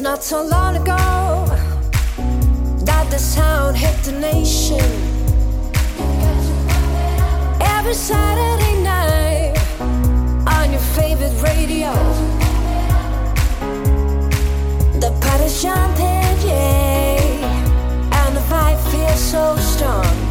Not so long ago that the sound hit the nation. Every Saturday night on your favorite radio, the party's jumping, yeah, and the vibe feels so strong.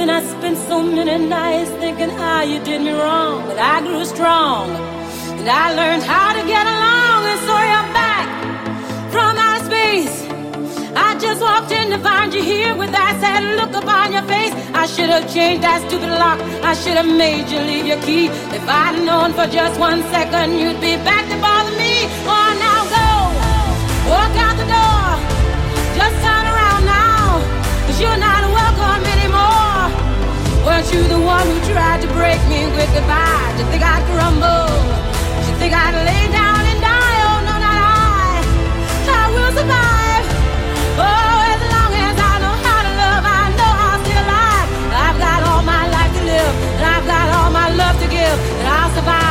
Then I spent so many nights thinking how you did me wrong. But I grew strong and I learned how to get along. And so you're back from outer space. I just walked in to find you here with that sad look upon your face. I should have changed that stupid lock. I should have made you leave your key. If I'd known for just one second, you'd be back to. Weren't you the one who tried to break me with goodbye? Did you think I'd crumble? Did you think I'd lay down and die? Oh no, not I. I will survive. Oh, as long as I know how to love, I know I'm still alive. I've got all my life to live, and I've got all my love to give, and I'll survive.